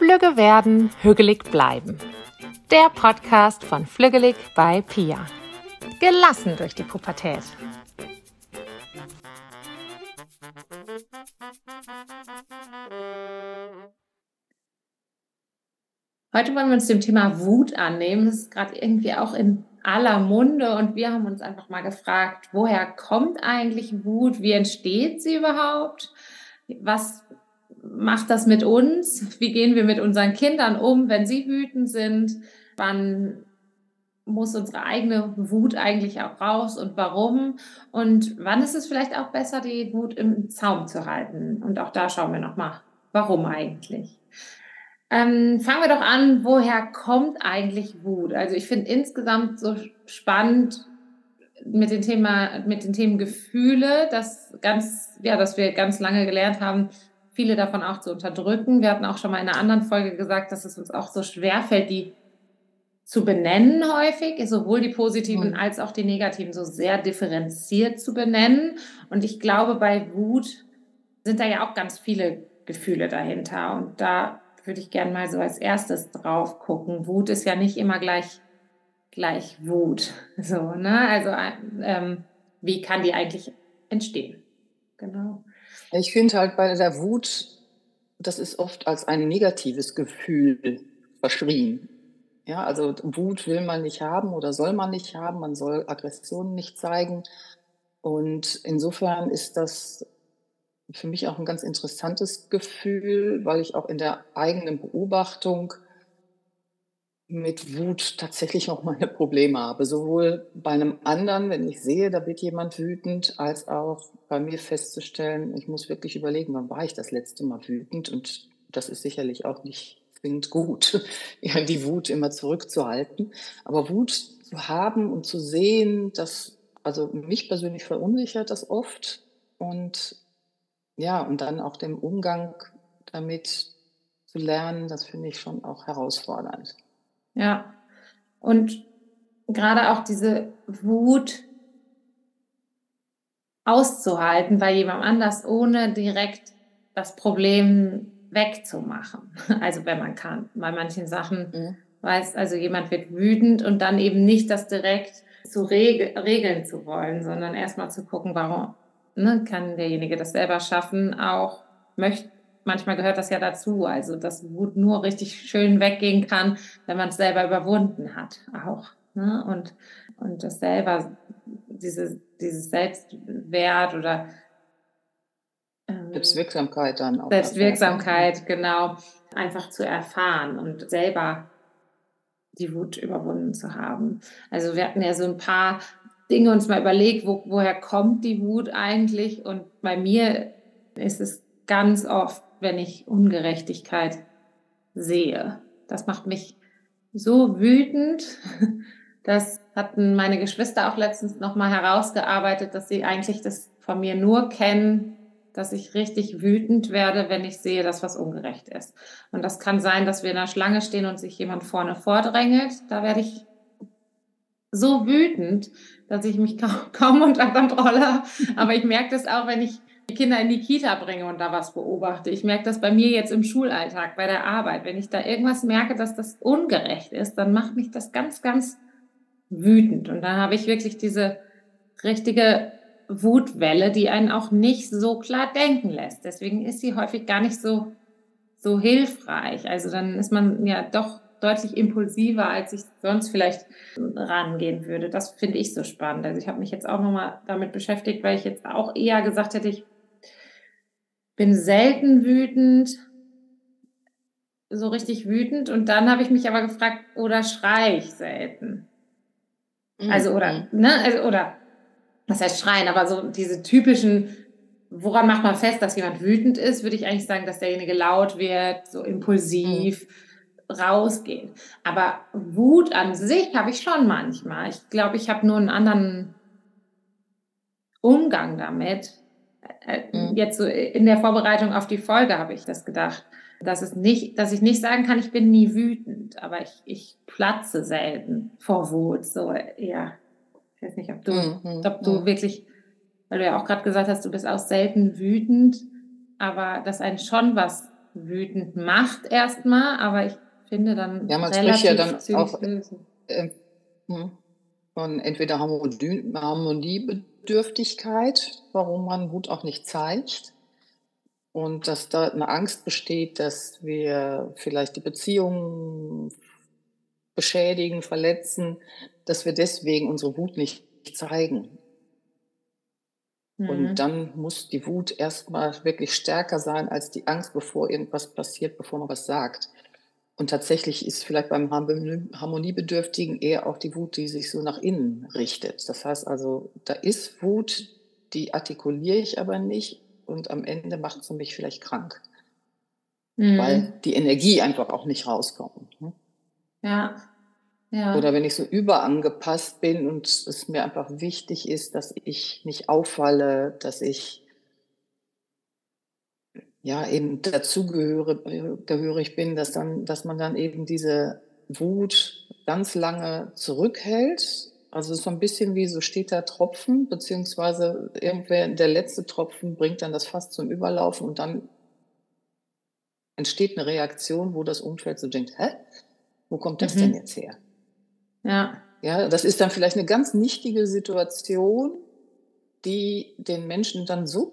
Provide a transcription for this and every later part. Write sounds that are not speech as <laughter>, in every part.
Flügge werden, hügelig bleiben. Der Podcast von Flügelig bei Pia. Gelassen durch die Pubertät. Heute wollen wir uns dem Thema Wut annehmen. Das ist gerade irgendwie auch in aller Munde und wir haben uns einfach mal gefragt, woher kommt eigentlich Wut? Wie entsteht sie überhaupt? Was macht das mit uns? Wie gehen wir mit unseren Kindern um, wenn sie wütend sind? Wann muss unsere eigene Wut eigentlich auch raus und warum? Und wann ist es vielleicht auch besser, die Wut im Zaum zu halten? Und auch da schauen wir nochmal, warum eigentlich? Ähm, fangen wir doch an, woher kommt eigentlich Wut? Also ich finde insgesamt so spannend mit dem Thema, mit den Themen Gefühle, dass ganz, ja, dass wir ganz lange gelernt haben, viele davon auch zu unterdrücken. Wir hatten auch schon mal in einer anderen Folge gesagt, dass es uns auch so schwer fällt, die zu benennen häufig, sowohl die positiven mhm. als auch die negativen so sehr differenziert zu benennen. Und ich glaube, bei Wut sind da ja auch ganz viele Gefühle dahinter. Und da würde ich gerne mal so als erstes drauf gucken. Wut ist ja nicht immer gleich, gleich Wut. So, ne? Also, ähm, wie kann die eigentlich entstehen? Genau. Ich finde halt bei der Wut, das ist oft als ein negatives Gefühl verschrien. Ja, also Wut will man nicht haben oder soll man nicht haben, man soll Aggressionen nicht zeigen. Und insofern ist das für mich auch ein ganz interessantes Gefühl, weil ich auch in der eigenen Beobachtung mit Wut tatsächlich auch meine Probleme habe. Sowohl bei einem anderen, wenn ich sehe, da wird jemand wütend, als auch bei mir festzustellen, ich muss wirklich überlegen, wann war ich das letzte Mal wütend? Und das ist sicherlich auch nicht zwingend gut, <laughs> die Wut immer zurückzuhalten. Aber Wut zu haben und zu sehen, dass, also mich persönlich verunsichert das oft. Und ja, und dann auch den Umgang damit zu lernen, das finde ich schon auch herausfordernd. Ja, und gerade auch diese Wut auszuhalten bei jemandem anders, ohne direkt das Problem wegzumachen. <laughs> Also wenn man kann. Bei manchen Sachen mhm. weiß, also jemand wird wütend und dann eben nicht das direkt zu reg regeln zu wollen, sondern erstmal zu gucken, warum ne, kann derjenige das selber schaffen, auch möchte manchmal gehört das ja dazu, also dass Wut nur richtig schön weggehen kann, wenn man es selber überwunden hat, auch. Ne? Und, und das selber, diese, dieses Selbstwert oder ähm, Selbstwirksamkeit dann auch. Selbstwirksamkeit, genau, einfach zu erfahren und selber die Wut überwunden zu haben. Also wir hatten ja so ein paar Dinge uns mal überlegt, wo, woher kommt die Wut eigentlich? Und bei mir ist es ganz oft wenn ich Ungerechtigkeit sehe. Das macht mich so wütend. <laughs> Das hatten meine Geschwister auch letztens nochmal herausgearbeitet, dass sie eigentlich das von mir nur kennen, dass ich richtig wütend werde, wenn ich sehe, dass was ungerecht ist. Und das kann sein, dass wir in der Schlange stehen und sich jemand vorne vordrängelt. Da werde ich so wütend, dass ich mich <laughs> kaum, kaum unter Kontrolle habe. Aber ich merke das auch, wenn ich die Kinder in die Kita bringe und da was beobachte. Ich merke das bei mir jetzt im Schulalltag, bei der Arbeit. Wenn ich da irgendwas merke, dass das ungerecht ist, dann macht mich das ganz, ganz wütend. Und dann habe ich wirklich diese richtige Wutwelle, die einen auch nicht so klar denken lässt. Deswegen ist sie häufig gar nicht so, so hilfreich. Also dann ist man ja doch deutlich impulsiver, als ich sonst vielleicht rangehen würde. Das finde ich so spannend. Also ich habe mich jetzt auch nochmal damit beschäftigt, weil ich jetzt auch eher gesagt hätte, ich bin selten wütend, so richtig wütend. Und dann habe ich mich aber gefragt, oder schreie ich selten? Also, oder, mhm. ne, also, oder, was heißt schreien, aber so diese typischen, woran macht man fest, dass jemand wütend ist, würde ich eigentlich sagen, dass derjenige laut wird, so impulsiv mhm. rausgeht. Aber Wut an sich habe ich schon manchmal. Ich glaube, ich habe nur einen anderen Umgang damit. Äh, mhm. Jetzt so in der Vorbereitung auf die Folge habe ich das gedacht, dass es nicht, dass ich nicht sagen kann, ich bin nie wütend, aber ich, ich platze selten vor Wut. So, ja. Ich weiß nicht, ob du, mhm. ob du mhm. wirklich, weil du ja auch gerade gesagt hast, du bist auch selten wütend, aber dass einen schon was wütend macht erstmal, aber ich finde dann ja, man spricht ja dann auch äh, von entweder Harmoniebedürftigkeit, warum man Wut auch nicht zeigt. Und dass da eine Angst besteht, dass wir vielleicht die Beziehungen beschädigen, verletzen, dass wir deswegen unsere Wut nicht zeigen. Mhm. Und dann muss die Wut erstmal wirklich stärker sein als die Angst, bevor irgendwas passiert, bevor man was sagt. Und tatsächlich ist vielleicht beim Harmoniebedürftigen eher auch die Wut, die sich so nach innen richtet. Das heißt also, da ist Wut, die artikuliere ich aber nicht und am Ende macht sie mich vielleicht krank. Mhm. Weil die Energie einfach auch nicht rauskommt. Ne? Ja. Ja. Oder wenn ich so überangepasst bin und es mir einfach wichtig ist, dass ich nicht auffalle, dass ich ja eben dazugehörig bin, dass dann, dass man dann eben diese Wut ganz lange zurückhält. Also so ein bisschen wie so steht der Tropfen, beziehungsweise irgendwer, der letzte Tropfen bringt dann das Fass zum Überlaufen und dann entsteht eine Reaktion, wo das Umfeld so denkt, hä? Wo kommt das mhm. denn jetzt her? Ja. Ja, das ist dann vielleicht eine ganz nichtige Situation, die den Menschen dann so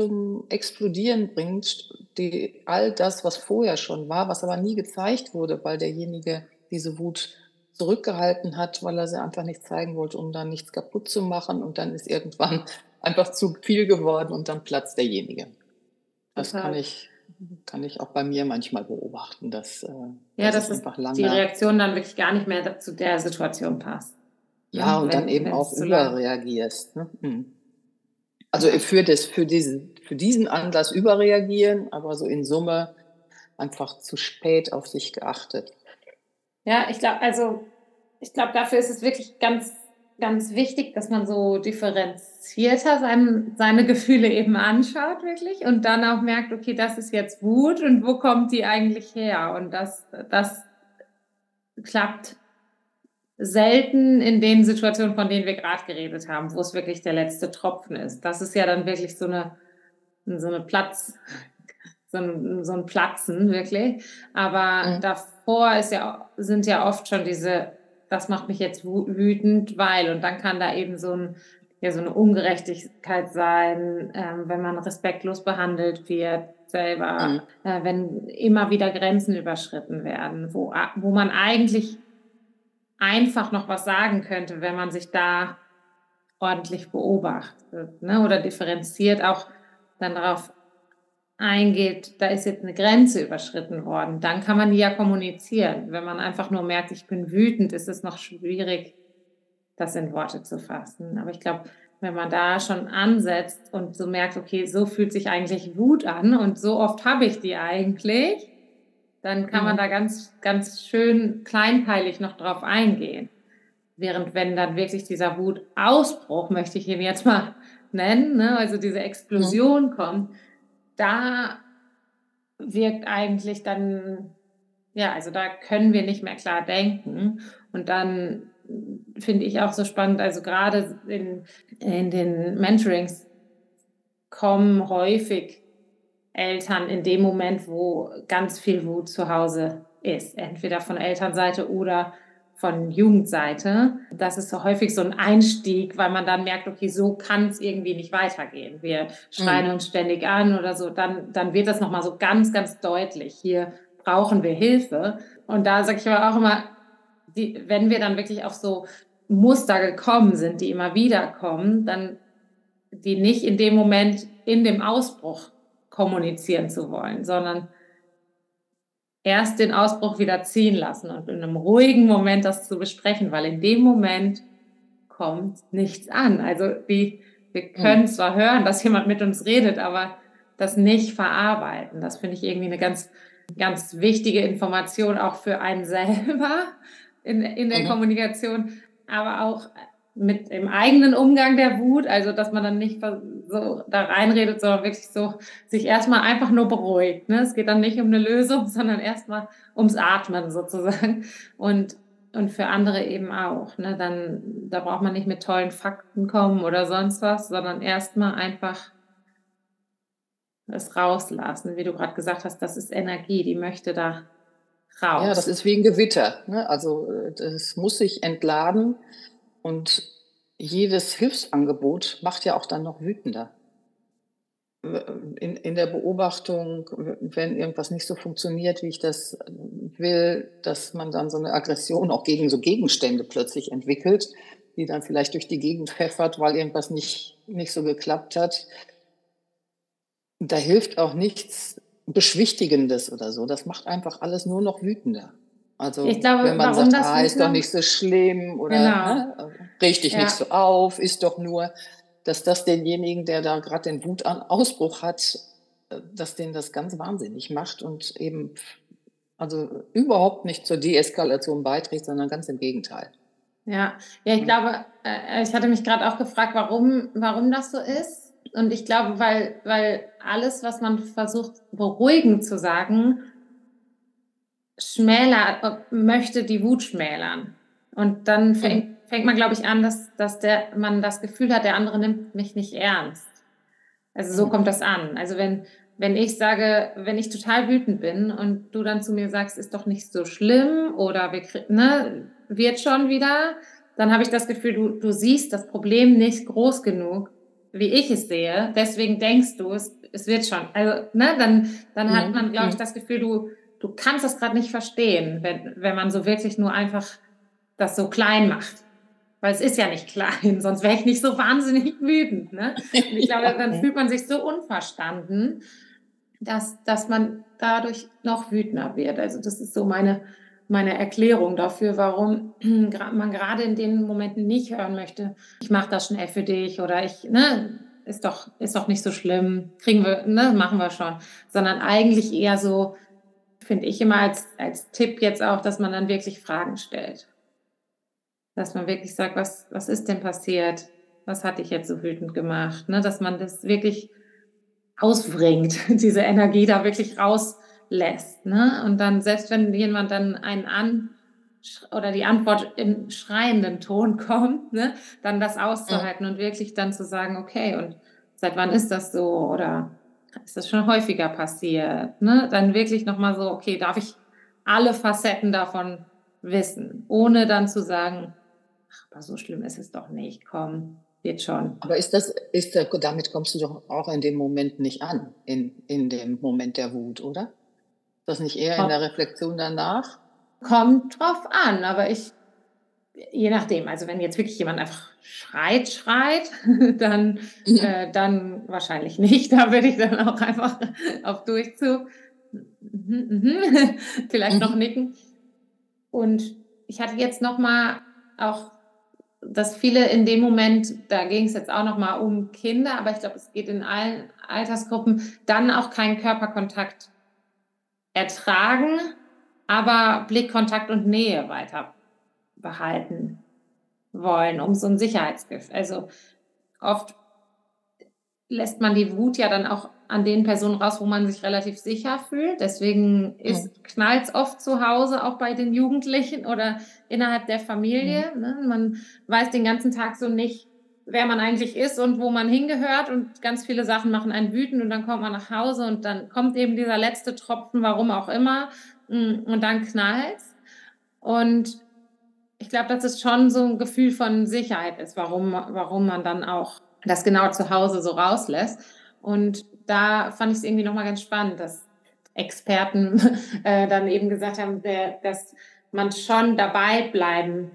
zum Explodieren bringt, die all das, was vorher schon war, was aber nie gezeigt wurde, weil derjenige diese Wut zurückgehalten hat, weil er sie einfach nicht zeigen wollte, um dann nichts kaputt zu machen. Und dann ist irgendwann <laughs> einfach zu viel geworden und dann platzt derjenige. Das Total. kann ich kann ich auch bei mir manchmal beobachten, dass äh, ja, dass einfach lange, die Reaktion dann wirklich gar nicht mehr zu der Situation passt. Ja, ja und wenn, dann eben auch überreagierst. Ne? Hm. Also für, das, für, diesen, für diesen Anlass überreagieren, aber so in Summe einfach zu spät auf sich geachtet. Ja, ich glaube, also ich glaube, dafür ist es wirklich ganz ganz wichtig, dass man so differenzierter sein, seine Gefühle eben anschaut, wirklich, und dann auch merkt, okay, das ist jetzt Wut und wo kommt die eigentlich her? Und das, das klappt selten in den Situationen, von denen wir gerade geredet haben, wo es wirklich der letzte Tropfen ist. Das ist ja dann wirklich so eine, so eine Platz, so ein, so ein Platzen, wirklich. Aber mhm. davor ist ja, sind ja oft schon diese das macht mich jetzt wütend, weil, und dann kann da eben so, ein, ja, so eine Ungerechtigkeit sein, ähm, wenn man respektlos behandelt wird selber, mhm. äh, wenn immer wieder Grenzen überschritten werden, wo, wo man eigentlich einfach noch was sagen könnte, wenn man sich da ordentlich beobachtet ne? oder differenziert auch dann darauf eingeht, da ist jetzt eine Grenze überschritten worden, dann kann man die ja kommunizieren. Wenn man einfach nur merkt, ich bin wütend, ist es noch schwierig, das in Worte zu fassen. Aber ich glaube, wenn man da schon ansetzt und so merkt, okay, so fühlt sich eigentlich Wut an und so oft habe ich die eigentlich, dann kann man mhm. da ganz, ganz schön kleinteilig noch drauf eingehen. Während wenn dann wirklich dieser Wutausbruch, möchte ich ihn jetzt mal <laughs> nennen, ne, also diese Explosion mhm. kommt, da wirkt eigentlich dann, ja, also da können wir nicht mehr klar denken. Und dann finde ich auch so spannend, also gerade in, in den Mentorings kommen häufig Eltern in dem Moment, wo ganz viel Wut zu Hause ist, entweder von Elternseite oder von Jugendseite. Das ist so häufig so ein Einstieg, weil man dann merkt, okay, so kann es irgendwie nicht weitergehen. Wir schreien mhm. uns ständig an oder so. Dann, dann wird das nochmal so ganz, ganz deutlich. Hier brauchen wir Hilfe. Und da sage ich aber auch immer, die, wenn wir dann wirklich auf so Muster gekommen sind, die immer wieder kommen, dann die nicht in dem Moment in dem Ausbruch kommunizieren zu wollen, sondern erst den Ausbruch wieder ziehen lassen und in einem ruhigen Moment das zu besprechen, weil in dem Moment kommt nichts an. Also die, wir hm. können zwar hören, dass jemand mit uns redet, aber das nicht verarbeiten. Das finde ich irgendwie eine ganz, ganz wichtige Information auch für einen selber in, in der mhm. Kommunikation, aber auch mit dem eigenen Umgang der Wut, also dass man dann nicht so da reinredet, sondern wirklich so sich erstmal einfach nur beruhigt. Ne? Es geht dann nicht um eine Lösung, <laughs> sondern erstmal ums Atmen sozusagen. Und, und für andere eben auch. Ne? Dann, da braucht man nicht mit tollen Fakten kommen oder sonst was, sondern erstmal einfach es rauslassen. Wie du gerade gesagt hast, das ist Energie, die möchte da raus. Ja, das ist wie ein Gewitter. Ne? Also es muss sich entladen und jedes Hilfsangebot macht ja auch dann noch wütender. In, in der Beobachtung, wenn irgendwas nicht so funktioniert, wie ich das will, dass man dann so eine Aggression auch gegen so Gegenstände plötzlich entwickelt, die dann vielleicht durch die Gegend pfeffert, weil irgendwas nicht, nicht so geklappt hat. Da hilft auch nichts Beschwichtigendes oder so. Das macht einfach alles nur noch wütender. Also ich glaube, wenn man warum sagt, das ah, ist doch nicht so schlimm oder Genau. ne, reg dich Ja. nicht so auf, ist doch nur, dass das denjenigen, der da gerade den Wutausbruch hat, äh, dass den das ganz wahnsinnig macht und eben also überhaupt nicht zur Deeskalation beiträgt, sondern ganz im Gegenteil. Ja, ja, ich glaube, äh, ich hatte mich gerade auch gefragt, warum, warum das so ist. Und ich glaube, weil, weil alles, was man versucht, beruhigend zu sagen, schmäler, möchte die Wut schmälern. Und dann fängt, fängt man, glaube ich, an, dass, dass der, man das Gefühl hat, der andere nimmt mich nicht ernst. Also so Mhm. kommt das an. Also wenn, wenn ich sage, wenn ich total wütend bin und du dann zu mir sagst, ist doch nicht so schlimm oder wir, ne, wird schon wieder, dann habe ich das Gefühl, du, du siehst das Problem nicht groß genug, wie ich es sehe. Deswegen denkst du, es, es wird schon. Also, ne, dann, dann hat Mhm. man, glaube ich, Mhm. das Gefühl, du, du kannst das gerade nicht verstehen, wenn, wenn man so wirklich nur einfach das so klein macht. Weil es ist ja nicht <laughs> klein, sonst wäre ich nicht so wahnsinnig wütend. Ne? Und ich <laughs> glaube, dann fühlt man sich so unverstanden, dass, dass man dadurch noch wütender wird. Also das ist so meine, meine Erklärung dafür, warum <clears throat> man gerade in den Momenten nicht hören möchte, ich mache das schnell für dich oder ich, ne, ist doch, ist doch nicht so schlimm, kriegen wir, ne, machen wir schon. Sondern eigentlich eher so, finde ich immer als, als Tipp jetzt auch, dass man dann wirklich Fragen stellt. Dass man wirklich sagt, was, was ist denn passiert? Was hat dich jetzt so wütend gemacht? Ne? Dass man das wirklich ausbringt, <laughs> diese Energie da wirklich rauslässt. Ne? Und dann, selbst wenn jemand dann einen an oder die Antwort im schreienden Ton <laughs> kommt, ne? dann das auszuhalten und wirklich dann zu sagen, okay, und seit wann ist das so? Oder ist das schon häufiger passiert? Ne? Dann wirklich nochmal so, okay, darf ich alle Facetten davon wissen, ohne dann zu sagen, ach, aber so schlimm ist es doch nicht, komm, wird schon. Aber ist das, ist da, damit kommst du doch auch in dem Moment nicht an, in, in dem Moment der Wut, oder? Ist das nicht eher in der Reflexion danach? Kommt drauf an, aber ich, je nachdem, also wenn jetzt wirklich jemand einfach schreit, schreit, <laughs> dann, Mhm. äh, dann wahrscheinlich nicht. <laughs> Da würde ich dann auch einfach auf Durchzug mhm, mhm, <laughs> vielleicht noch nicken. Und ich hatte jetzt noch mal auch, dass viele in dem Moment, da ging es jetzt auch noch mal um Kinder, aber ich glaube, es geht in allen Altersgruppen, dann auch keinen Körperkontakt ertragen, aber Blickkontakt und Nähe weiter behalten wollen, um so ein Sicherheitsgefühl. Also oft lässt man die Wut ja dann auch an den Personen raus, wo man sich relativ sicher fühlt. Deswegen ist knallt es oft zu Hause, auch bei den Jugendlichen oder innerhalb der Familie. Ne? Man weiß den ganzen Tag so nicht, wer man eigentlich ist und wo man hingehört und ganz viele Sachen machen einen wütend und dann kommt man nach Hause und dann kommt eben dieser letzte Tropfen, warum auch immer, mm, und dann knallt's. Und ich glaube, dass es schon so ein Gefühl von Sicherheit ist, warum, warum man dann auch das genau zu Hause so rauslässt. Und da fand ich es irgendwie nochmal ganz spannend, dass Experten <laughs> äh, dann eben gesagt haben, dass man schon dabei bleiben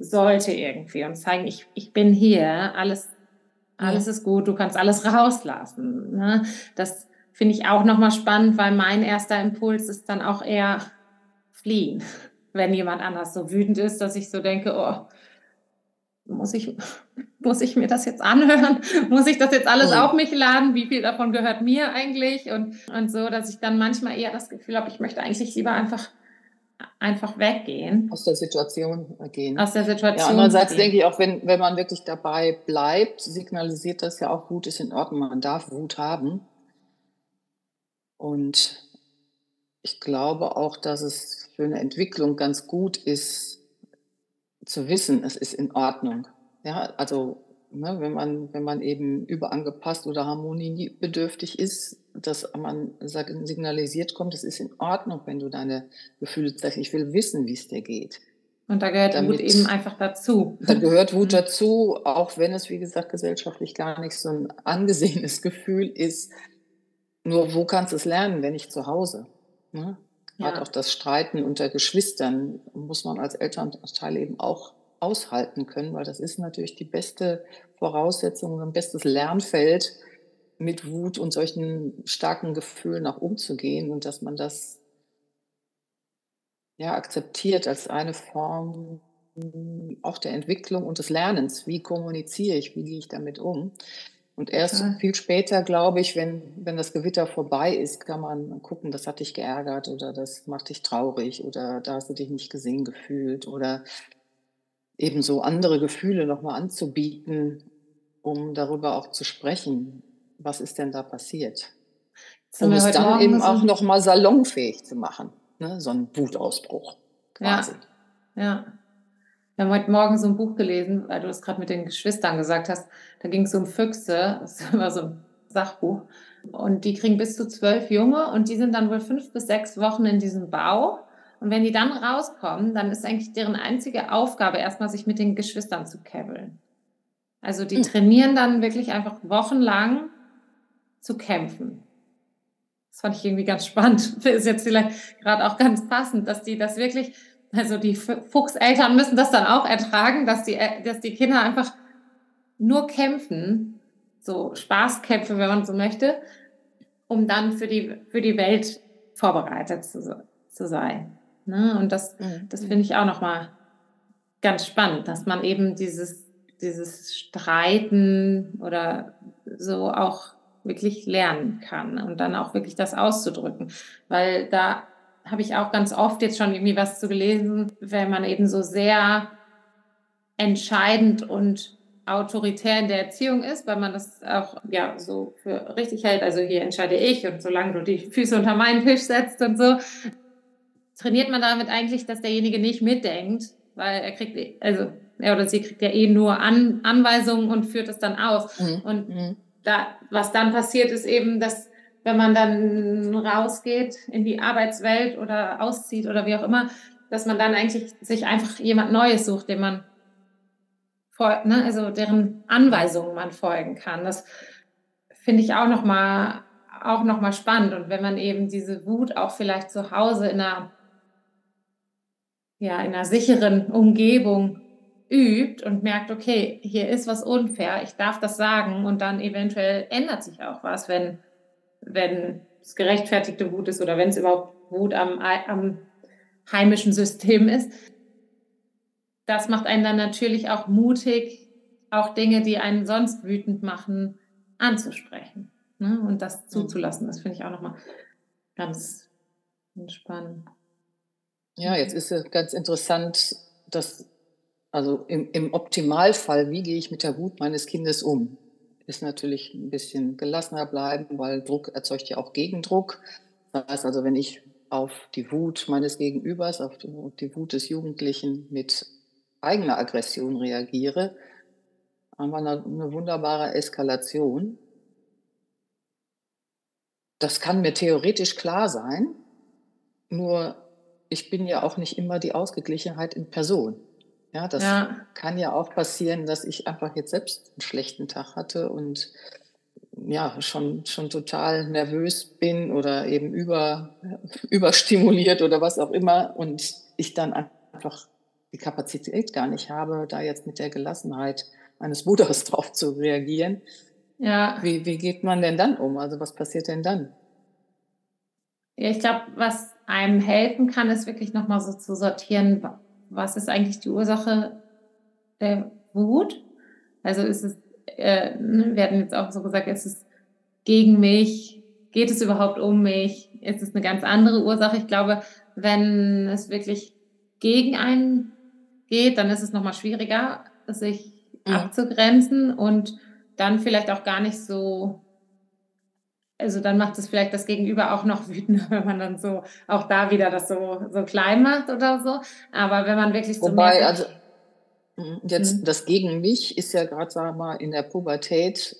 sollte irgendwie und zeigen, ich, ich bin hier, alles, alles ist gut, du kannst alles rauslassen. Ne? Das finde ich auch nochmal spannend, weil mein erster Impuls ist dann auch eher fliehen, wenn jemand anders so wütend ist, dass ich so denke, oh, muss ich, muss ich mir das jetzt anhören? <laughs> Muss ich das jetzt alles Mhm. auf mich laden? Wie viel davon gehört mir eigentlich? Und, und so, dass ich dann manchmal eher das Gefühl habe, ich möchte eigentlich lieber einfach, einfach weggehen Aus der Situation gehen. aus der Situation. Ja, andererseits gehen. denke ich auch, wenn, wenn man wirklich dabei bleibt, signalisiert das ja auch, Wut ist in Ordnung, man darf Wut haben. Und ich glaube auch, dass es für eine Entwicklung ganz gut ist, zu wissen, es ist in Ordnung. Ja, also ne, wenn man, wenn man eben überangepasst oder harmoniebedürftig ist, dass man signalisiert kommt, es ist in Ordnung, wenn du deine Gefühle zeigst. Ich will wissen, wie es dir geht. Und da gehört Damit, Wut eben einfach dazu. Da gehört Wut <laughs> mhm. dazu, auch wenn es, wie gesagt, gesellschaftlich gar nicht so ein angesehenes <laughs> Gefühl ist. Nur wo kannst du es lernen, wenn nicht zu Hause? Ne? Ja. Gerade auch das Streiten unter Geschwistern muss man als Elternteil eben auch aushalten können, weil das ist natürlich die beste Voraussetzung, ein bestes Lernfeld, mit Wut und solchen starken Gefühlen auch umzugehen und dass man das ja akzeptiert als eine Form auch der Entwicklung und des Lernens. Wie kommuniziere ich? Wie gehe ich damit um? Und erst ja. viel später, glaube ich, wenn, wenn das Gewitter vorbei ist, kann man gucken, das hat dich geärgert oder das macht dich traurig oder da hast du dich nicht gesehen gefühlt oder ebenso andere Gefühle nochmal anzubieten, um darüber auch zu sprechen. Was ist denn da passiert? Um es dann eben auch nochmal salonfähig zu machen, ne? so ein Wutausbruch quasi. Ja, ja. Wir haben heute Morgen so ein Buch gelesen, weil du es gerade mit den Geschwistern gesagt hast. Da ging es um Füchse, das <laughs> immer so ein Sachbuch. Und die kriegen bis zu zwölf Junge und die sind dann wohl fünf bis sechs Wochen in diesem Bau. Und wenn die dann rauskommen, dann ist eigentlich deren einzige Aufgabe, erstmal sich mit den Geschwistern zu käbbeln. Also die hm. trainieren dann wirklich einfach wochenlang zu kämpfen. Das fand ich irgendwie ganz <laughs> spannend. Ist jetzt vielleicht gerade auch ganz passend, dass die das wirklich, also die Fuchseltern müssen das dann auch ertragen, dass die, dass die Kinder einfach nur kämpfen, so Spaßkämpfe, wenn man so möchte, um dann für die, für die Welt vorbereitet zu, zu sein. Ne? Und das, mhm. das finde ich auch nochmal ganz spannend, dass man eben dieses, dieses Streiten oder so auch wirklich lernen kann und dann auch wirklich das auszudrücken. Weil da habe ich auch ganz oft jetzt schon irgendwie was zu gelesen, wenn man eben so sehr entscheidend und autoritär in der Erziehung ist, weil man das auch ja so für richtig hält. Also hier entscheide ich und solange du die Füße unter meinen Tisch setzt und so, trainiert man damit eigentlich, dass derjenige nicht mitdenkt, weil er kriegt, also er oder sie kriegt ja eh nur An Anweisungen und führt es dann aus. Mhm. Und mhm. da, was dann passiert, ist eben, dass wenn man dann rausgeht in die Arbeitswelt oder auszieht oder wie auch immer, dass man dann eigentlich sich einfach jemand Neues sucht, dem man ne, also deren Anweisungen man folgen kann. Das finde ich auch nochmal auch noch mal spannend. Und wenn man eben diese Wut auch vielleicht zu Hause in einer, ja, in einer sicheren Umgebung übt und merkt, okay, hier ist was unfair, ich darf das sagen und dann eventuell ändert sich auch was, wenn, wenn es gerechtfertigte Wut ist oder wenn es überhaupt Wut am, am heimischen System ist, das macht einen dann natürlich auch mutig, auch Dinge, die einen sonst wütend machen, anzusprechen ne? und das mhm. zuzulassen. Das finde ich auch nochmal ganz spannend. Ja, jetzt ist es ganz interessant, dass, also im, im Optimalfall, wie gehe ich mit der Wut meines Kindes um? Ist natürlich ein bisschen gelassener bleiben, weil Druck erzeugt ja auch Gegendruck. Das heißt also, wenn ich auf die Wut meines Gegenübers, auf die Wut des Jugendlichen mit eigener Aggression reagiere, haben wir eine, eine wunderbare Eskalation. Das kann mir theoretisch klar sein, nur ich bin ja auch nicht immer die Ausgeglichenheit in Person. Ja, das ja. kann ja auch passieren, dass ich einfach jetzt selbst einen schlechten Tag hatte und ja, schon, schon total nervös bin oder eben über, <laughs> überstimuliert oder was auch immer und ich dann einfach die Kapazität gar nicht habe, da jetzt mit der Gelassenheit eines Bruders <laughs> drauf zu reagieren. Ja. Wie, wie geht man denn dann um? Also was passiert denn dann? Ja, ich glaube, was einem helfen kann, ist wirklich nochmal so zu sortieren, was ist eigentlich die Ursache der Wut? Also ist es, äh, ne, wir hatten jetzt auch so gesagt, ist es gegen mich? Geht es überhaupt um mich? Ist es eine ganz andere Ursache? Ich glaube, wenn es wirklich gegen einen geht, dann ist es nochmal schwieriger, sich ja. abzugrenzen und dann vielleicht auch gar nicht so, also dann macht es vielleicht das Gegenüber auch noch wütender, <laughs> wenn man dann so auch da wieder das so, so klein macht oder so. Aber wenn man wirklich so. Wobei, also hm, jetzt mhm. das gegen mich ist ja gerade, sagen wir mal, in der Pubertät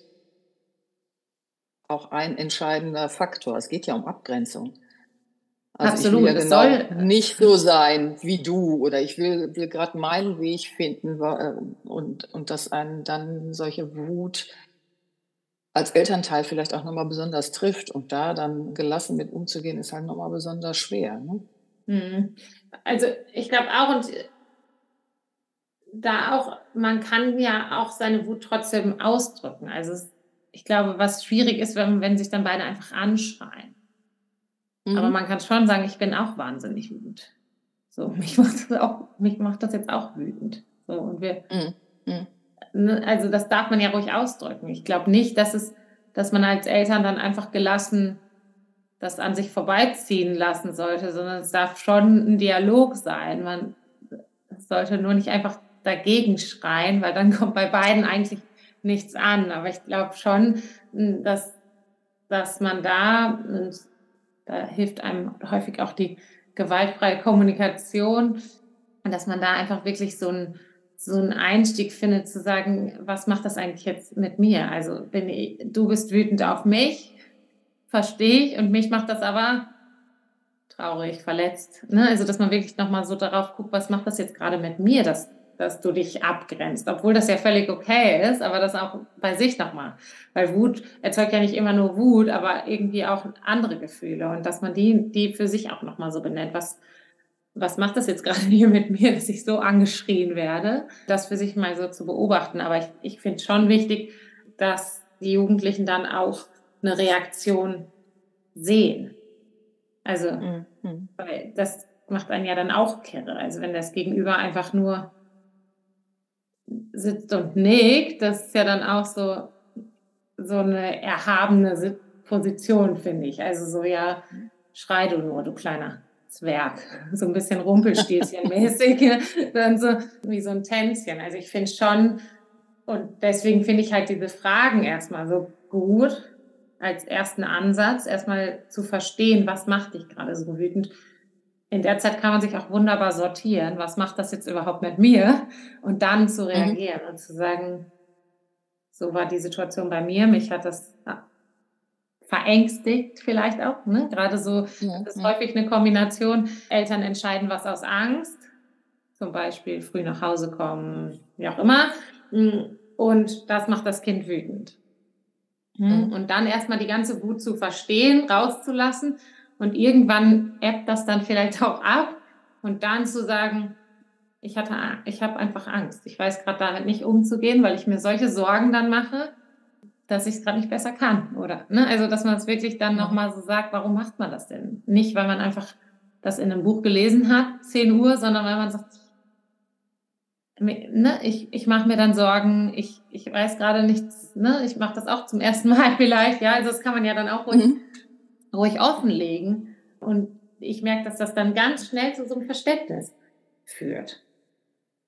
auch ein entscheidender Faktor. Es geht ja um Abgrenzung. Also Absolut. ich will ja genau nicht so sein wie du oder ich will, will gerade meinen Weg finden äh, und, und dass einen dann solche Wut als Elternteil vielleicht auch nochmal besonders trifft und da dann gelassen mit umzugehen, ist halt nochmal besonders schwer. Ne? Mhm. Also ich glaube auch, und da auch, man kann ja auch seine Wut trotzdem ausdrücken. Also ich glaube, was schwierig ist, wenn, wenn sich dann beide einfach anschreien. Mhm. Aber man kann schon sagen, ich bin auch wahnsinnig wütend. So, <laughs> mich macht das auch, mich macht das jetzt auch wütend. So, und wir, mhm. Mhm. Ne, also das darf man ja ruhig ausdrücken. Ich glaube nicht, dass es, dass man als Eltern dann einfach gelassen das an sich vorbeiziehen lassen sollte, sondern es darf schon ein Dialog sein. Man sollte nur nicht einfach dagegen schreien, weil dann <laughs> kommt bei beiden eigentlich nichts an. Aber ich glaube schon, dass, dass man da, da hilft einem häufig auch die gewaltfreie Kommunikation, dass man da einfach wirklich so ein so einen Einstieg findet, zu sagen, was macht das eigentlich jetzt mit mir? Also bin ich, du bist wütend auf mich, verstehe ich, und mich macht das aber traurig, verletzt. Ne? Also dass man wirklich nochmal so darauf guckt, was macht das jetzt gerade mit mir, dass, dass du dich abgrenzt, obwohl das ja völlig okay ist, aber das auch bei sich nochmal. Weil Wut erzeugt ja nicht immer nur Wut, aber irgendwie auch andere Gefühle und dass man die, die für sich auch nochmal so benennt, was, was macht das jetzt gerade <laughs> hier mit mir, dass ich so angeschrien werde, das für sich mal so zu beobachten. Aber ich, ich finde schon wichtig, dass die Jugendlichen dann auch eine Reaktion sehen. Also, mhm. weil das macht einen ja dann auch kirre. Also wenn das Gegenüber einfach nur sitzt und nickt, das ist ja dann auch so, so eine erhabene Position, finde ich. Also so, ja, schrei du nur, du kleiner Zwerg, <laughs> so ein bisschen Rumpelstilzchen-mäßig, <laughs> dann so wie so ein Tänzchen. Also ich finde schon, und deswegen finde ich halt diese Fragen erstmal so gut, als ersten Ansatz, erstmal zu verstehen, was macht dich gerade so wütend. In der Zeit kann man sich auch wunderbar sortieren, was macht das jetzt überhaupt mit mir und dann zu mhm. reagieren mhm. und zu sagen, so war die Situation bei mir, mich hat das verängstigt vielleicht auch. Ne? Gerade so, ja, das ist ja. häufig eine Kombination. Eltern entscheiden was aus Angst, zum Beispiel früh nach Hause kommen, wie auch immer. Und das macht das Kind wütend. Mhm. Und dann erstmal die ganze Wut zu verstehen, rauszulassen und irgendwann ebbt das dann vielleicht auch ab und dann zu sagen, ich hatte, ich habe einfach Angst. Ich weiß gerade damit nicht umzugehen, weil ich mir solche Sorgen dann mache dass ich es gerade nicht besser kann. Oder, ne? Also, dass man es wirklich dann nochmal so sagt, warum macht man das denn? Nicht, weil man einfach das in einem Buch gelesen hat, 10 Uhr, sondern weil man sagt, ne, ich, ich mache mir dann Sorgen, ich, ich weiß gerade nichts, ne, ich mache das auch zum ersten <laughs> Mal vielleicht, ja, also das kann man ja dann auch ruhig, mhm. ruhig offenlegen. Und ich merke, dass das dann ganz schnell zu so einem Verständnis führt.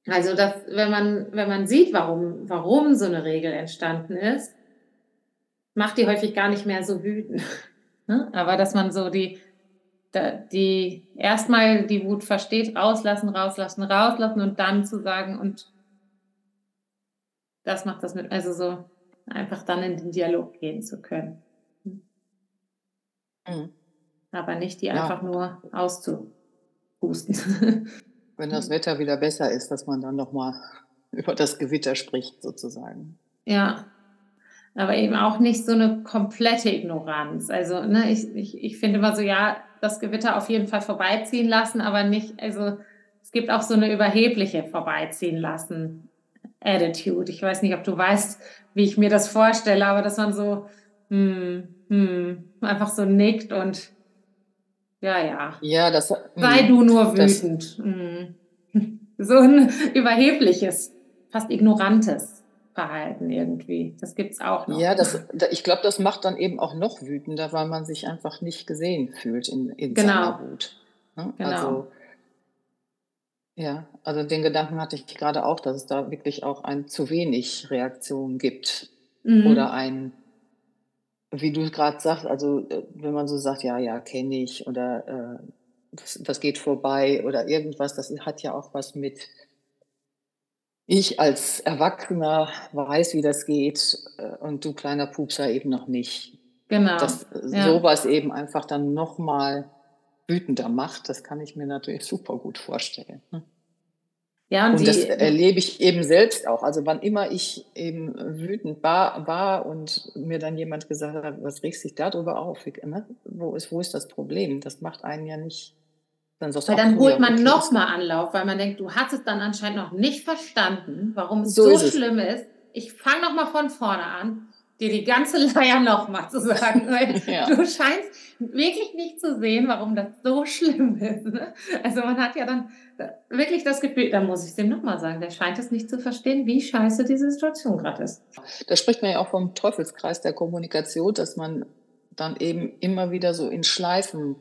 Also, dass, wenn man, wenn man sieht, warum, warum so eine Regel entstanden ist, macht die häufig gar nicht mehr so wütend. <laughs> Ne? Aber dass man so die, die erstmal die Wut versteht, rauslassen, rauslassen, rauslassen und dann zu sagen, und das macht das mit, also so einfach dann in den Dialog gehen zu können. Mhm. Aber nicht die ja. einfach nur auszuhusten. <laughs> Wenn das Wetter wieder besser ist, dass man dann nochmal <laughs> über das Gewitter spricht, sozusagen. Ja, aber eben auch nicht so eine komplette Ignoranz. Also ne, ich, ich, ich finde immer so, ja, das Gewitter auf jeden Fall vorbeiziehen lassen, aber nicht, also es gibt auch so eine überhebliche vorbeiziehen lassen Attitude. Ich weiß nicht, ob du weißt, wie ich mir das vorstelle, aber dass man so hm, hm, einfach so nickt und ja, ja. Ja, das sei hm, du nur wütend. Das, hm. <laughs> So ein überhebliches, fast ignorantes. Verhalten irgendwie. Das gibt es auch noch. Ja, das, ich glaube, das macht dann eben auch noch wütender, weil man sich einfach nicht gesehen fühlt in, in genau. seiner Wut. Ne? Genau. Also, ja, also den Gedanken hatte ich gerade auch, dass es da wirklich auch ein zu wenig Reaktion gibt. Mhm. Oder ein, wie du gerade sagst, also äh, wenn man so sagt, ja, ja, kenne ich oder äh, das, das geht vorbei oder irgendwas, das hat ja auch was mit ich als Erwachsener weiß, wie das geht äh, und du kleiner Pupser eben noch nicht. Genau. Dass ja. sowas eben einfach dann nochmal wütender macht, das kann ich mir natürlich <laughs> super gut vorstellen. Ne? Ja, und, und die, das erlebe ich eben selbst auch. Also wann immer ich eben wütend war, war und mir dann jemand gesagt hat, was regst dich darüber auf? Ne? Wo, ist, wo ist das Problem? Das macht einen ja nicht. Dann weil dann holt man nochmal Anlauf, weil man denkt, du hast es dann anscheinend noch nicht verstanden, warum es so, so ist schlimm es. ist. Ich fange nochmal von vorne an dir die ganze <laughs> Leier nochmal zu sagen. Weil <laughs> ja. Du scheinst wirklich nicht zu sehen, warum das so schlimm ist. Ne? Also man hat ja dann wirklich das Gefühl, da muss ich es dem nochmal sagen, der scheint es nicht zu verstehen, wie scheiße diese Situation gerade ist. Da spricht man ja auch vom Teufelskreis der Kommunikation, dass man dann eben immer wieder so in Schleifen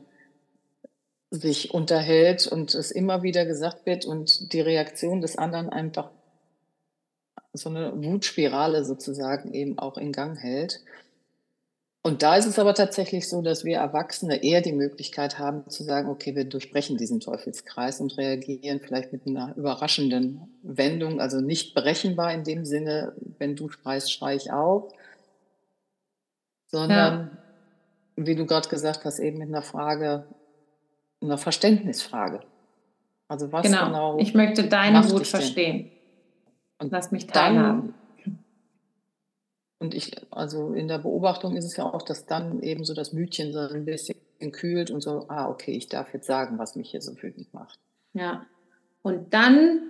sich unterhält und es immer wieder gesagt wird und die Reaktion des anderen einfach so eine Wutspirale sozusagen eben auch in Gang hält. Und da ist es aber tatsächlich so, dass wir Erwachsene eher die Möglichkeit haben zu sagen, okay, wir durchbrechen diesen Teufelskreis und reagieren vielleicht mit einer überraschenden Wendung, also nicht berechenbar in dem Sinne, wenn du schreist, schrei ich auch, sondern, ja. wie du gerade gesagt hast, eben mit einer Frage, einer Verständnisfrage. Also was genau, genau ich möchte deine Wut verstehen. Und Lass mich teilhaben. Dann, und ich, also in der Beobachtung ist es ja auch, dass dann eben so das Mütchen so ein bisschen kühlt und so, ah, okay, ich darf jetzt sagen, was mich hier so wütend macht. Ja. Und dann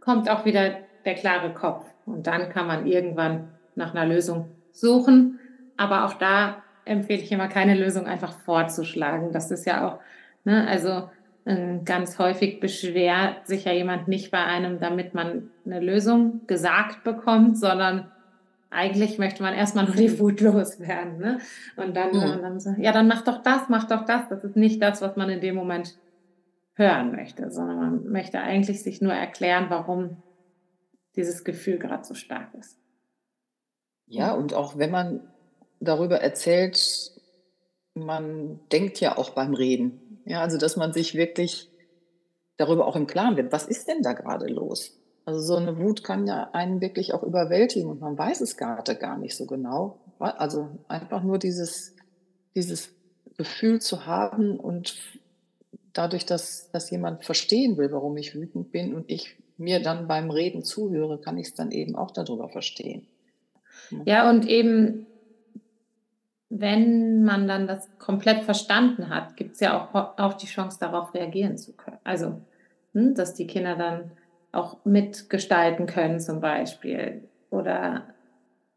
kommt auch wieder der klare Kopf. Und dann kann man irgendwann nach einer Lösung suchen. Aber auch da empfehle ich immer keine Lösung einfach vorzuschlagen. Das ist ja auch, ne, also ähm, ganz häufig beschwert sich ja jemand nicht bei einem, damit man eine Lösung gesagt bekommt, sondern eigentlich möchte man erstmal nur die Wut loswerden. Ne? Und dann, ja. dann so, ja, dann mach doch das, mach doch das. Das ist nicht das, was man in dem Moment hören möchte, sondern man möchte eigentlich sich nur erklären, warum dieses Gefühl gerade so stark ist. Ja, und auch wenn man darüber erzählt, man denkt ja auch beim Reden. Ja, also dass man sich wirklich darüber auch im Klaren wird, was ist denn da gerade los? Also so eine Wut kann ja einen wirklich auch überwältigen und man weiß es gerade gar nicht so genau. Also einfach nur dieses, dieses Gefühl zu haben und dadurch, dass, dass jemand verstehen will, warum ich wütend bin und ich mir dann beim Reden zuhöre, kann ich es dann eben auch darüber verstehen. Ja, und eben wenn man dann das komplett verstanden hat, gibt es ja auch, auch die Chance, darauf reagieren zu können. Also, hm, dass die Kinder dann auch mitgestalten können zum Beispiel. Oder,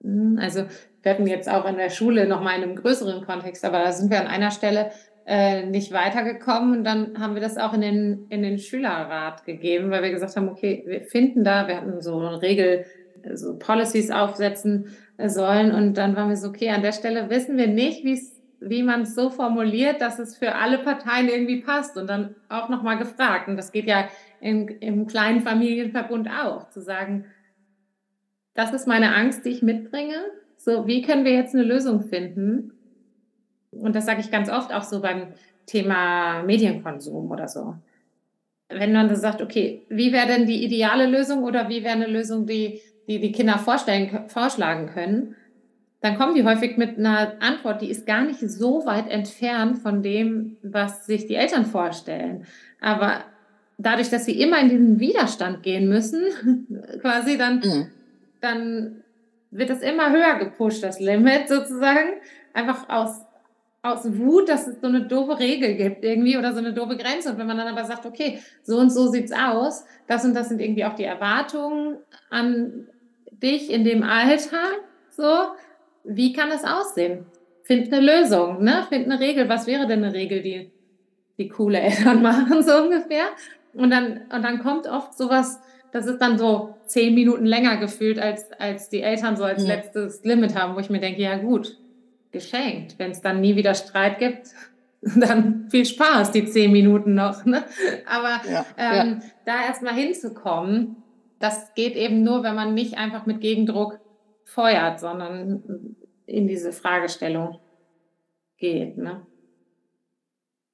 hm, also wir hatten jetzt auch in der Schule nochmal in einem größeren Kontext, aber da sind wir an einer Stelle äh, nicht weitergekommen und dann haben wir das auch in den, in den Schülerrat gegeben, weil wir gesagt haben, okay, wir finden da, wir hatten so eine Regel, so Policies aufsetzen sollen. Und dann waren wir so, okay, an der Stelle wissen wir nicht, wie man es so formuliert, dass es für alle Parteien irgendwie passt. Und dann auch nochmal gefragt. Und das geht ja in, im kleinen Familienverbund auch, zu sagen, das ist meine Angst, die ich mitbringe. So, wie können wir jetzt eine Lösung finden? Und das sage ich ganz oft auch so beim Thema Medienkonsum oder so. Wenn man so sagt, okay, wie wäre denn die ideale Lösung oder wie wäre eine Lösung, die die die Kinder vorstellen, vorschlagen können, dann kommen die häufig mit einer Antwort, die ist gar nicht so weit entfernt von dem, was sich die Eltern vorstellen. Aber dadurch, dass sie immer in diesen Widerstand gehen müssen, <laughs> quasi, dann, mhm. dann wird das immer höher gepusht, das Limit sozusagen. Einfach aus, aus Wut, dass es so eine doofe Regel gibt irgendwie oder so eine doofe Grenze. Und wenn man dann aber sagt, okay, so und so sieht's aus, das und das sind irgendwie auch die Erwartungen an dich in dem Alter, so, wie kann es aussehen? Find eine Lösung, ne? Find eine Regel. Was wäre denn eine Regel, die, die coole <laughs> Eltern machen, so ungefähr? Und dann, und dann kommt oft sowas, das ist dann so zehn Minuten länger gefühlt, als, als die Eltern so als ja. letztes Limit haben, wo ich mir denke, ja gut, geschenkt. Wenn es dann nie wieder Streit gibt, <laughs> dann viel Spaß, die zehn Minuten noch. Ne? Aber ja, ähm, ja. da erstmal hinzukommen, das geht eben nur, wenn man nicht einfach mit Gegendruck feuert, sondern in diese Fragestellung geht. Ne?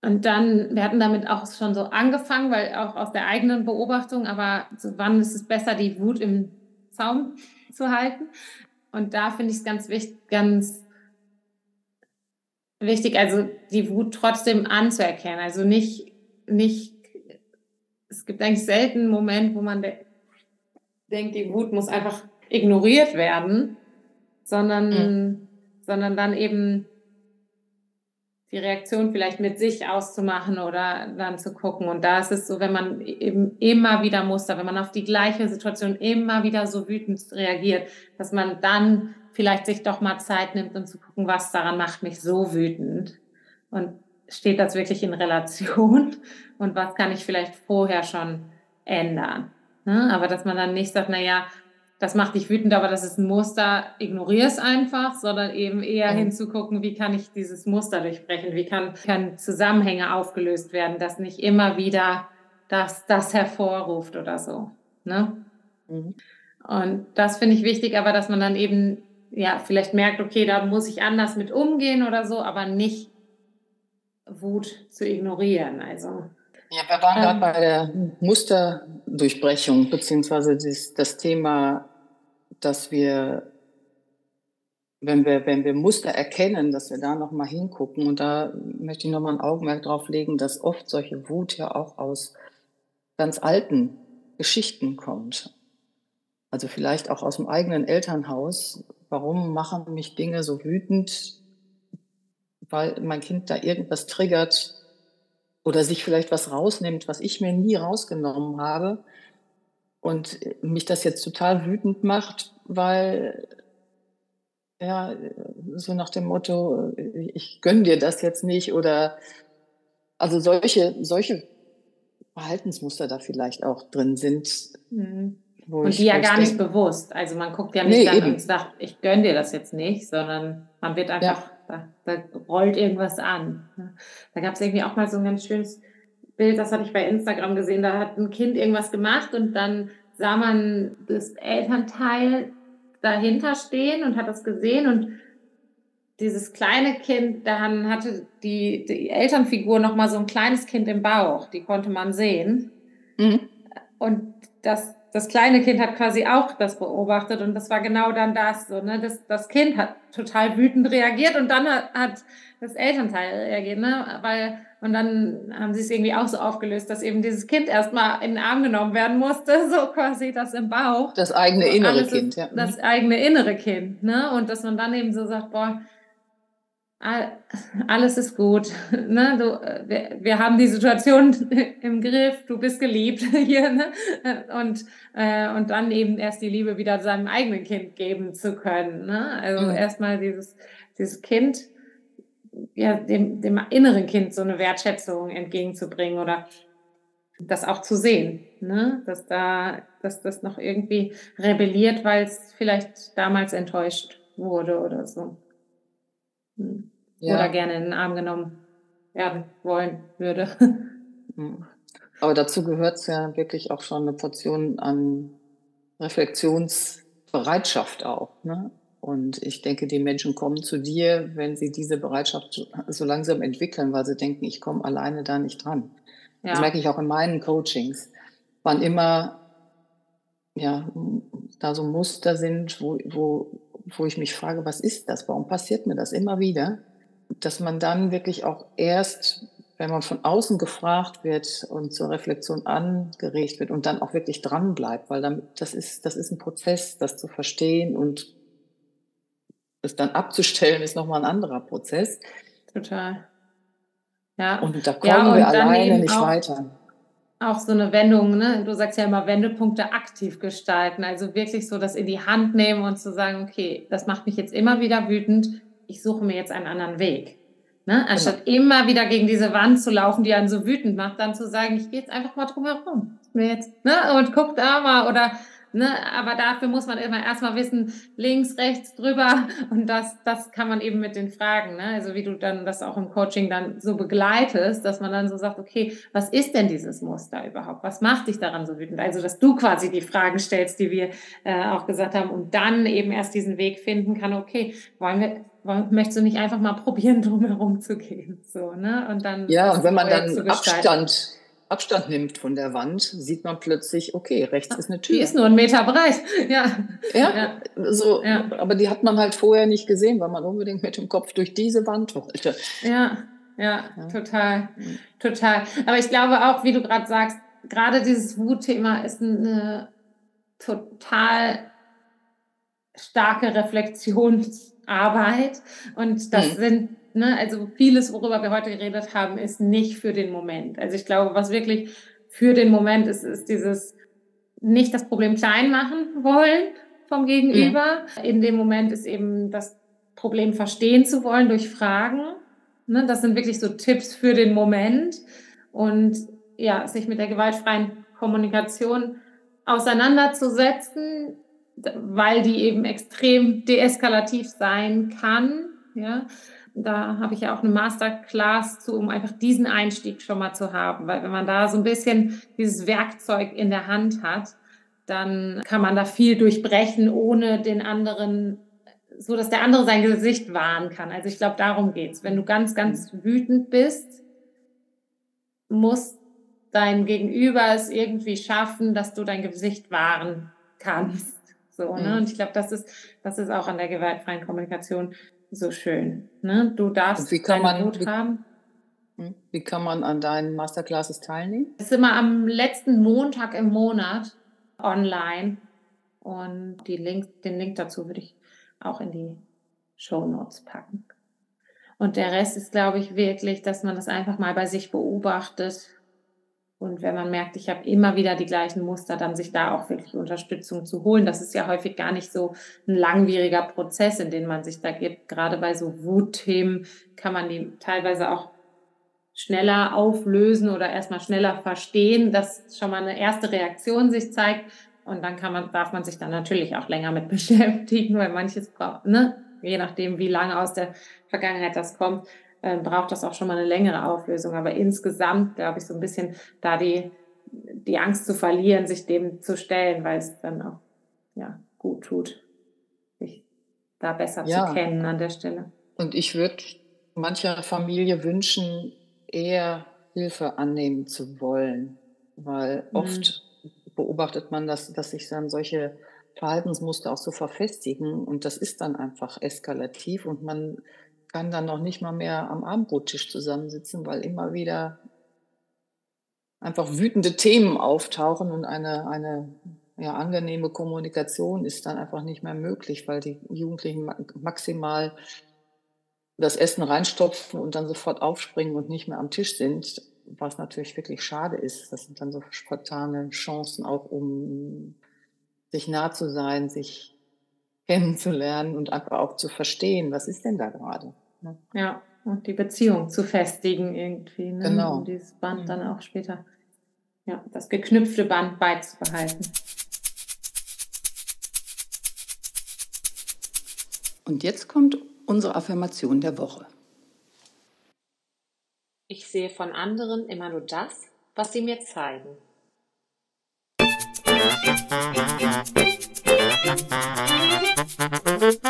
Und dann, wir hatten damit auch schon so angefangen, weil auch aus der eigenen Beobachtung, aber wann ist es besser, die Wut im Zaum zu halten? Und da finde ich es ganz wichtig, ganz wichtig, also die Wut trotzdem anzuerkennen. Also nicht, nicht, es gibt eigentlich selten einen Moment, wo man de denkt, die Wut muss einfach ignoriert werden, sondern, mhm. sondern dann eben die Reaktion vielleicht mit sich auszumachen oder dann zu gucken. Und da ist es so, wenn man eben immer wieder Muster, wenn man auf die gleiche Situation immer wieder so wütend reagiert, dass man dann vielleicht sich doch mal Zeit nimmt und zu gucken, was daran macht mich so wütend. Und steht das wirklich in Relation? <laughs> Und was kann ich vielleicht vorher schon ändern? Ne? Aber dass man dann nicht sagt, na ja, das macht dich wütend, aber das ist ein Muster, ignoriere es einfach, sondern eben eher mhm. hinzugucken, wie kann ich dieses Muster durchbrechen, wie kann, kann Zusammenhänge aufgelöst werden, dass nicht immer wieder das, das hervorruft oder so. Ne? Mhm. Und das finde ich wichtig, aber dass man dann eben ja vielleicht merkt, okay, da muss ich anders mit umgehen oder so, aber nicht Wut zu ignorieren. Also ja, wir waren ähm, gerade bei der Musterdurchbrechung, beziehungsweise das, das Thema dass wir, wenn wir, wenn wir Muster erkennen, dass wir da nochmal hingucken. Und da möchte ich nochmal ein Augenmerk drauf legen, dass oft solche Wut ja auch aus ganz alten Geschichten kommt. Also vielleicht auch aus dem eigenen Elternhaus. Warum machen mich Dinge so wütend? Weil mein Kind da irgendwas triggert oder sich vielleicht was rausnimmt, was ich mir nie rausgenommen habe und mich das jetzt total wütend macht, weil ja, so nach dem Motto, ich gönne dir das jetzt nicht oder also solche, solche Verhaltensmuster da vielleicht auch drin sind. Mhm. Und ich, die ja gar nicht bewusst. Also man guckt ja nicht nee, und sagt, ich gönne dir das jetzt nicht, sondern man wird einfach, ja. Da, da, rollt irgendwas an. Da gab es irgendwie auch mal so ein ganz schönes Bild, das hatte ich bei Instagram gesehen, da hat ein Kind irgendwas gemacht und dann sah man das Elternteil dahinter stehen und hat das gesehen und dieses kleine Kind, dann hatte die, die Elternfigur noch mal so ein kleines Kind im Bauch, die konnte man sehen. Mhm. Und das, das kleine Kind hat quasi auch das beobachtet und das war genau dann das, so, ne? das, das Kind hat total wütend reagiert und dann hat, hat das Elternteil reagiert, ne? weil und dann haben sie es irgendwie auch so aufgelöst, dass eben dieses Kind erstmal in den Arm genommen werden musste, so quasi das im Bauch. Das eigene innere Kind, ja. Das eigene innere Kind, ne? Und dass man dann eben so sagt, boah, alles ist gut. <laughs> Ne? Du, wir, wir, haben die Situation <laughs> im Griff, du bist geliebt <laughs> hier. Ne? Und, äh, und dann eben erst die Liebe wieder seinem eigenen Kind geben zu können. Ne? Also mhm. erstmal dieses, dieses Kind ja, dem, dem inneren Kind so eine Wertschätzung entgegenzubringen oder das auch zu sehen, ne? dass da, dass das noch irgendwie rebelliert, weil es vielleicht damals enttäuscht wurde oder so. Hm. Ja. Oder gerne in den Arm genommen werden wollen würde. <laughs> Aber dazu gehört es ja wirklich auch schon eine Portion an Reflexionsbereitschaft auch. Ne? Und ich denke, die Menschen kommen zu dir, wenn sie diese Bereitschaft so langsam entwickeln, weil sie denken, ich komme alleine da nicht dran. Ja. Das merke ich auch in meinen Coachings. Wann immer ja, da so Muster sind, wo, wo, wo ich mich frage, was ist das? Warum passiert mir das immer wieder? Dass man dann wirklich auch erst, wenn man von außen gefragt wird und zur Reflexion angeregt wird und dann auch wirklich dran bleibt, weil dann, das ist, das ist ein Prozess, das zu verstehen und das dann abzustellen, ist nochmal ein anderer Prozess. Total. Ja. Und da kommen ja, wir alleine nicht auch, weiter. Auch so eine Wendung, ne? Du sagst ja immer Wendepunkte aktiv gestalten. Also wirklich so das in die Hand nehmen und zu sagen, okay, das macht mich jetzt immer wieder wütend. Ich suche mir jetzt einen anderen Weg. Ne? Anstatt genau. immer wieder gegen diese Wand zu laufen, die einen so wütend macht, dann zu sagen, ich gehe jetzt einfach mal drum herum. Jetzt, ne? Und guck da mal oder Ne, aber dafür muss man immer erstmal wissen, links, rechts, drüber. Und das, das kann man eben mit den Fragen, ne? also wie du dann das auch im Coaching dann so begleitest, dass man dann so sagt, okay, was ist denn dieses Muster überhaupt? Was macht dich daran so wütend? Also, dass du quasi die Fragen stellst, die wir äh, auch gesagt haben und dann eben erst diesen Weg finden kann, okay, wollen wir, möchtest du nicht einfach mal <laughs> probieren, drumherum zu gehen? So, ne? Und dann ja, und wenn man dann Abstand Abstand nimmt von der Wand, sieht man plötzlich, okay, rechts ist eine Tür. Die ist nur ein Meter breit. <laughs> Ja. Ja, ja. So, ja. aber die hat man halt vorher nicht gesehen, weil man unbedingt mit dem Kopf durch diese Wand wollte. Ja, ja, ja. total. Total. Aber ich glaube auch, wie du gerade sagst, gerade dieses Wutthema ist eine total starke Reflexionsarbeit. Und das mhm. sind ne, also vieles, worüber wir heute geredet haben, ist nicht für den Moment. Also ich glaube, was wirklich für den Moment ist, ist dieses nicht das Problem klein machen wollen vom Gegenüber. Mhm. In dem Moment ist eben das Problem verstehen zu wollen durch Fragen. Ne, das sind wirklich so Tipps für den Moment. Und ja, sich mit der gewaltfreien Kommunikation auseinanderzusetzen, weil die eben extrem deeskalativ sein kann. Ja, da habe ich ja auch eine Masterclass zu, um einfach diesen Einstieg schon mal zu haben. Weil wenn man da so ein bisschen dieses Werkzeug in der Hand hat, dann kann man da viel durchbrechen, ohne den anderen, so dass der andere sein Gesicht wahren kann. Also ich glaube, darum geht's. Wenn du ganz, ganz mhm. wütend bist, muss dein Gegenüber es irgendwie schaffen, dass du dein Gesicht wahren kannst. So, ne? Mhm. Und ich glaube, das ist, das ist auch an der gewaltfreien Kommunikation so schön. Ne? Du darfst wie kann man, Mut wie, haben. Hm? Wie kann man an deinen Masterclasses teilnehmen? Das ist immer am letzten Montag im Monat online. Und die Link, den Link dazu würde ich auch in die Show Notes packen. Und der Rest ist, glaube ich, wirklich, dass man das einfach mal bei sich beobachtet und wenn man merkt, ich habe immer wieder die gleichen Muster, dann sich da auch wirklich Unterstützung zu holen. Das ist ja häufig gar nicht so ein langwieriger Prozess, in den man sich da gibt. Gerade bei so Wutthemen kann man die teilweise auch schneller auflösen oder erstmal schneller verstehen, dass schon mal eine erste Reaktion sich zeigt. Und dann kann man, darf man sich dann natürlich auch länger mit <laughs> beschäftigen, weil manches braucht, ne, je nachdem, wie lange aus der Vergangenheit das kommt, äh, braucht das auch schon mal eine längere Auflösung. Aber insgesamt, glaube ich, so ein bisschen da die, die Angst zu verlieren, sich dem zu stellen, weil es dann auch ja, gut tut, sich da besser ja. zu kennen an der Stelle. Und ich würde mancher Familie wünschen, eher Hilfe annehmen zu wollen, weil mhm. oft beobachtet man, dass, dass sich dann solche Verhaltensmuster auch so verfestigen und das ist dann einfach eskalativ und man kann dann noch nicht mal mehr am Abendbrottisch zusammensitzen, weil immer wieder einfach wütende Themen auftauchen und eine, eine ja, angenehme Kommunikation ist dann einfach nicht mehr möglich, weil die Jugendlichen maximal das Essen reinstopfen und dann sofort aufspringen und nicht mehr am Tisch sind, was natürlich wirklich schade ist. Das sind dann so vertane Chancen auch, um sich nah zu sein, sich kennenzulernen und einfach auch zu verstehen, was ist denn da gerade. Ne? Ja, und die Beziehung zu festigen irgendwie. Ne? Genau. Um dieses Band mhm. dann auch später, ja, das geknüpfte Band beizubehalten. Und jetzt kommt unsere Affirmation der Woche. Ich sehe von anderen immer nur das, was sie mir zeigen. Musik